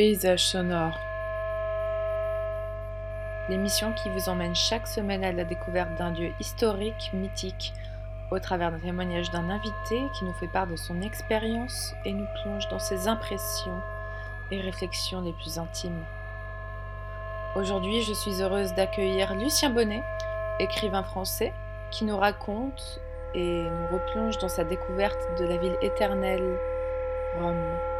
Paysage sonore. L'émission qui vous emmène chaque semaine à la découverte d'un lieu historique, mythique, au travers d'un témoignage d'un invité qui nous fait part de son expérience et nous plonge dans ses impressions et réflexions les plus intimes. Aujourd'hui, je suis heureuse d'accueillir Lucien Bonnet, écrivain français, qui nous raconte et nous replonge dans sa découverte de la ville éternelle, Rome.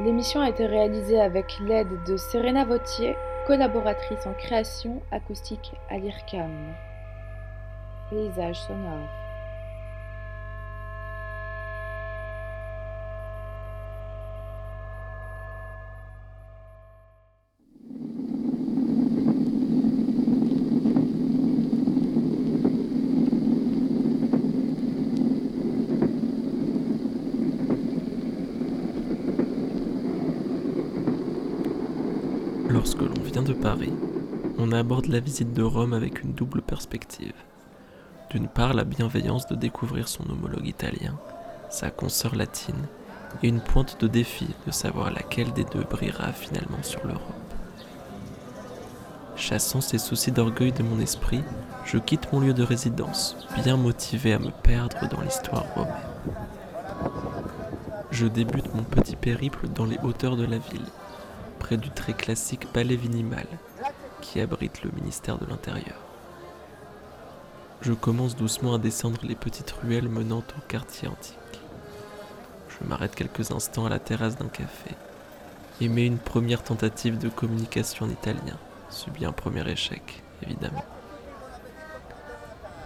L'émission a été réalisée avec l'aide de Serena Vautier, collaboratrice en création acoustique à l'IRCAM. Paysage sonore. Lorsque l'on vient de Paris, on aborde la visite de Rome avec une double perspective. D'une part, la bienveillance de découvrir son homologue italien, sa consoeur latine, et une pointe de défi de savoir laquelle des deux brillera finalement sur l'Europe. Chassant ces soucis d'orgueil de mon esprit, je quitte mon lieu de résidence, bien motivé à me perdre dans l'histoire romaine. Je débute mon petit périple dans les hauteurs de la ville, près du très classique palais Vinimal, qui abrite le ministère de l'Intérieur. Je commence doucement à descendre les petites ruelles menant au quartier antique. Je m'arrête quelques instants à la terrasse d'un café et mets une première tentative de communication en italien, subit un premier échec, évidemment.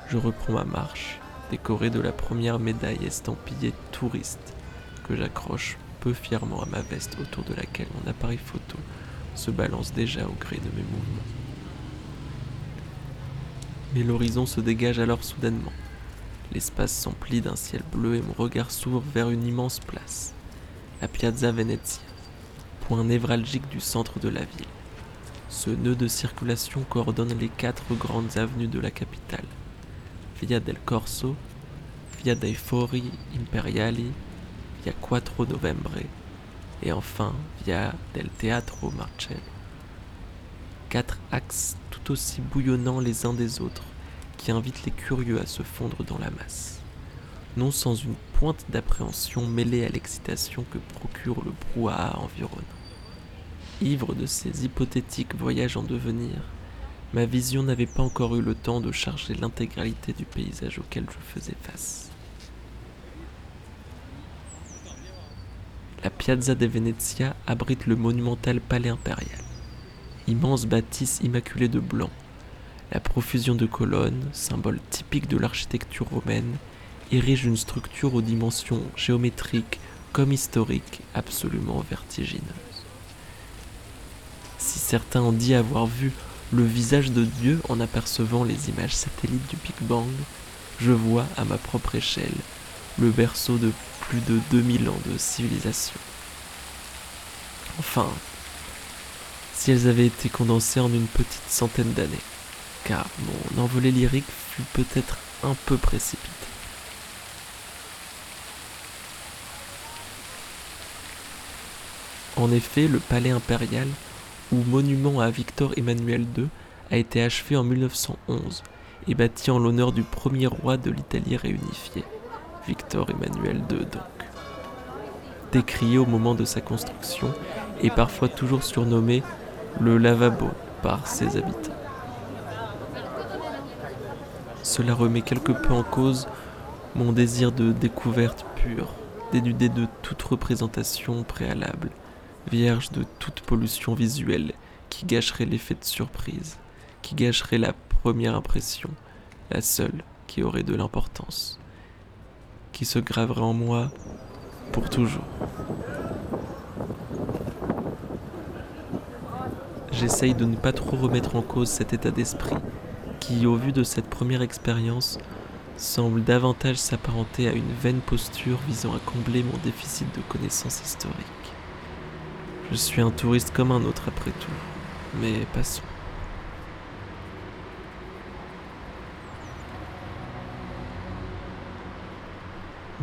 Je reprends ma marche, décorée de la première médaille estampillée touriste que j'accroche fièrement à ma veste autour de laquelle mon appareil photo se balance déjà au gré de mes mouvements. Mais l'horizon se dégage alors soudainement. L'espace s'emplit d'un ciel bleu et mon regard s'ouvre vers une immense place, la Piazza Venezia, point névralgique du centre de la ville. Ce nœud de circulation coordonne les quatre grandes avenues de la capitale. Via del Corso, Via dei Fori Imperiali, Via Quattro Novembre et enfin Via del Teatro Marcello. Quatre axes tout aussi bouillonnants les uns des autres qui invitent les curieux à se fondre dans la masse. Non sans une pointe d'appréhension mêlée à l'excitation que procure le brouhaha environnant. Ivre de ces hypothétiques voyages en devenir, ma vision n'avait pas encore eu le temps de charger l'intégralité du paysage auquel je faisais face. La Piazza de Venezia abrite le monumental palais impérial. Immense bâtisse immaculée de blanc, la profusion de colonnes, symbole typique de l'architecture romaine, érige une structure aux dimensions géométriques comme historiques absolument vertigineuses. Si certains ont dit avoir vu le visage de Dieu en apercevant les images satellites du Big Bang, je vois à ma propre échelle le berceau de plus de 2000 ans de civilisation. Enfin, si elles avaient été condensées en une petite centaine d'années, car mon envolée lyrique fut peut-être un peu précipité. En effet, le palais impérial, ou monument à Victor Emmanuel II, a été achevé en 1911 et bâti en l'honneur du premier roi de l'Italie réunifiée, Victor Emmanuel II donc. Décrié au moment de sa construction et parfois toujours surnommé le lavabo par ses habitants. Cela remet quelque peu en cause mon désir de découverte pure, dénudé de toute représentation préalable, vierge de toute pollution visuelle qui gâcherait l'effet de surprise, qui gâcherait la première impression, la seule qui aurait de l'importance, qui se graverait en moi pour toujours. J'essaye de ne pas trop remettre en cause cet état d'esprit qui, au vu de cette première expérience, semble davantage s'apparenter à une vaine posture visant à combler mon déficit de connaissances historiques. Je suis un touriste comme un autre après tout, mais passons.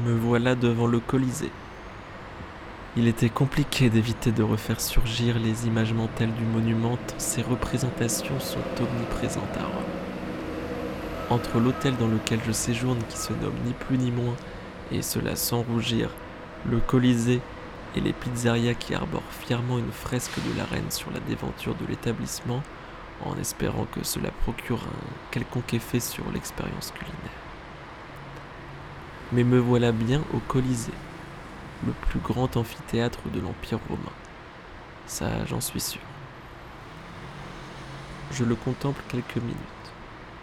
Me voilà devant le Colisée. Il était compliqué d'éviter de refaire surgir les images mentales du monument tant ces représentations sont omniprésentes à Rome. Entre l'hôtel dans lequel je séjourne qui se nomme ni plus ni moins, et cela sans rougir, le Colisée et les pizzerias qui arborent fièrement une fresque de la reine sur la déventure de l'établissement, en espérant que cela procure un quelconque effet sur l'expérience culinaire. Mais me voilà bien au Colisée, le plus grand amphithéâtre de l'Empire romain. Ça, j'en suis sûr. Je le contemple quelques minutes,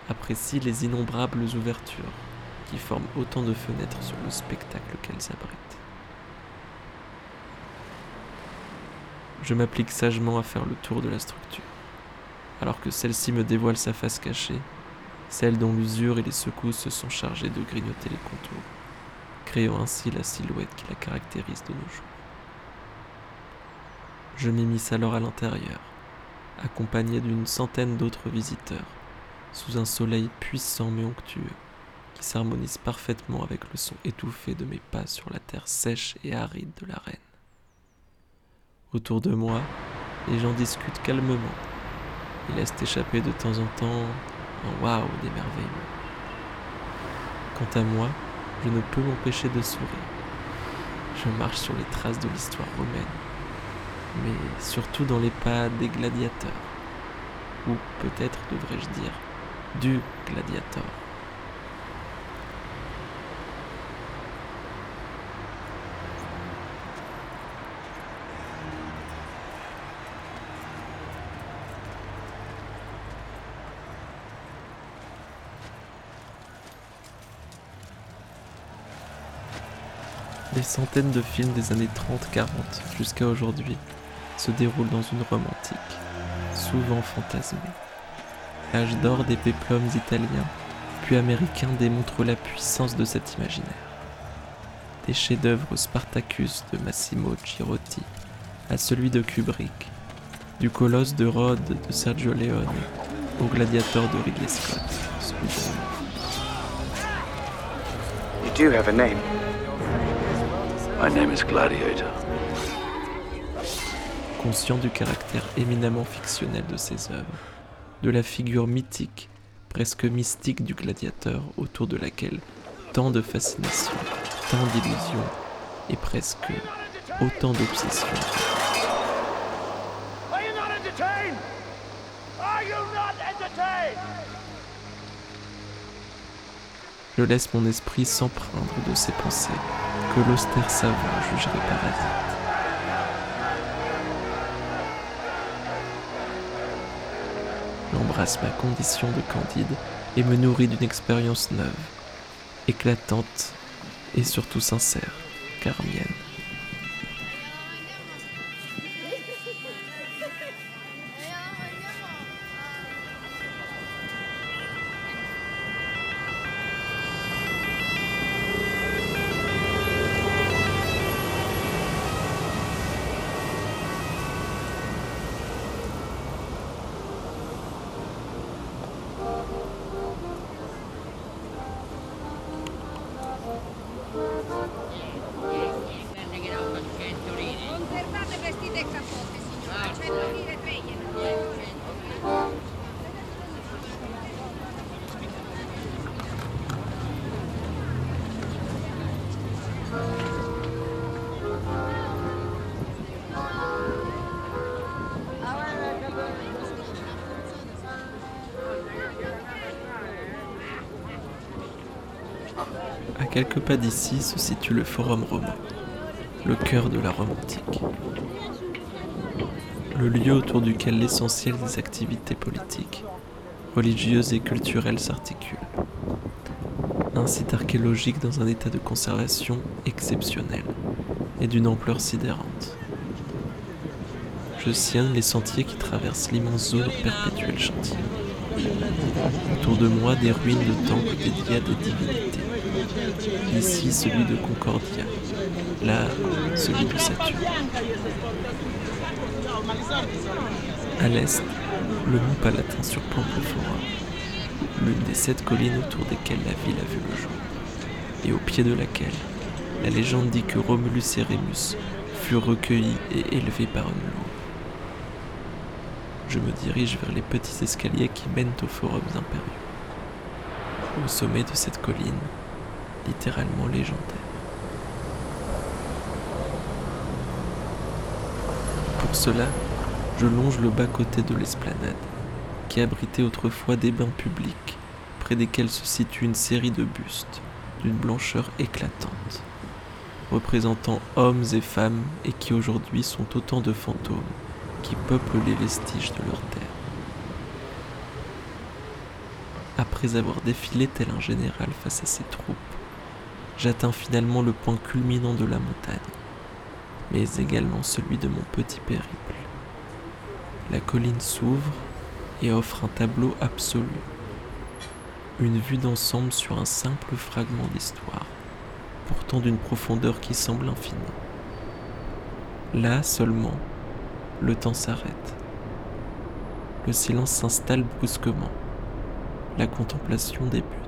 apprécie les innombrables ouvertures qui forment autant de fenêtres sur le spectacle qu'elles abritent. Je m'applique sagement à faire le tour de la structure, alors que celle-ci me dévoile sa face cachée, celle dont l'usure et les secousses se sont chargées de grignoter les contours créant ainsi la silhouette qui la caractérise de nos jours. Je m'immisce alors à l'intérieur, accompagné d'une centaine d'autres visiteurs, sous un soleil puissant mais onctueux, qui s'harmonise parfaitement avec le son étouffé de mes pas sur la terre sèche et aride de l'arène. Autour de moi, les gens discutent calmement et laissent échapper de temps en temps un waouh d'émerveillement. Quant à moi, je ne peux m'empêcher de sourire. Je marche sur les traces de l'histoire romaine, mais surtout dans les pas des gladiateurs, ou peut-être devrais-je dire du gladiateur. Des centaines de films des années 30-40 jusqu'à aujourd'hui se déroulent dans une Rome antique, souvent fantasmée. L'âge d'or des péplums italiens, puis américains démontrent la puissance de cet imaginaire. Des chefs-d'œuvre Spartacus de Massimo Girotti à celui de Kubrick, du colosse de Rhodes de Sergio Leone au gladiateur de Ridley Scott. My name is Gladiator. Conscient du caractère éminemment fictionnel de ses œuvres, de la figure mythique, presque mystique du gladiateur autour de laquelle tant de fascination, tant d'illusions et presque autant d'obsessions. Je laisse mon esprit s'empreindre de ses pensées que l'austère savant jugerait parasite. J'embrasse ma condition de candide et me nourris d'une expérience neuve, éclatante et surtout sincère, car mienne. Quelques pas d'ici se situe le Forum romain, le cœur de la Rome antique. Le lieu autour duquel l'essentiel des activités politiques, religieuses et culturelles s'articulent. Un site archéologique dans un état de conservation exceptionnel et d'une ampleur sidérante. Je sillonne les sentiers qui traversent l'immense zone perpétuelle chantier. Autour de moi, des ruines de temples dédiés à des divinités. Ici, celui de Concordia. Là, celui de Saturne. À l'est, le mont Palatin surplombe le forum, l'une des sept collines autour desquelles la ville a vu le jour, et au pied de laquelle la légende dit que Romulus et Rémus fut recueilli et élevé par une louve. Je me dirige vers les petits escaliers qui mènent aux forums impériaux. Au sommet de cette colline, littéralement légendaire. Pour cela, je longe le bas-côté de l'esplanade, qui abritait autrefois des bains publics, près desquels se situe une série de bustes d'une blancheur éclatante, représentant hommes et femmes et qui aujourd'hui sont autant de fantômes qui peuplent les vestiges de leur terre. Après avoir défilé tel un général face à ses troupes, j'atteins finalement le point culminant de la montagne, mais également celui de mon petit périple. La colline s'ouvre et offre un tableau absolu, une vue d'ensemble sur un simple fragment d'histoire, pourtant d'une profondeur qui semble infinie. Là seulement, le temps s'arrête. Le silence s'installe brusquement. La contemplation débute.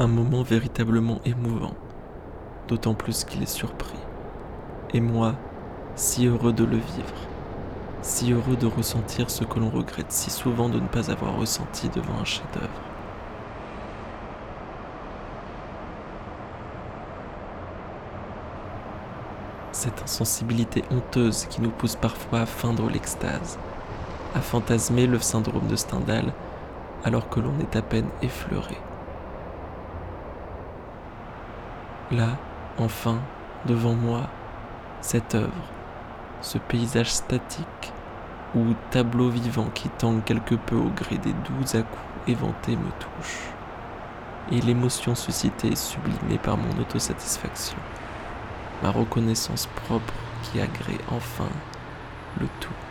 Un moment véritablement émouvant, d'autant plus qu'il est surpris. Et moi, si heureux de le vivre, si heureux de ressentir ce que l'on regrette si souvent de ne pas avoir ressenti devant un chef-d'œuvre. cette insensibilité honteuse qui nous pousse parfois à feindre l'extase, à fantasmer le syndrome de Stendhal alors que l'on est à peine effleuré. Là, enfin, devant moi, cette œuvre, ce paysage statique ou tableau vivant qui tangue quelque peu au gré des doux à-coups éventés me touche, et l'émotion suscitée sublimée par mon autosatisfaction ma reconnaissance propre qui agrée enfin le tout.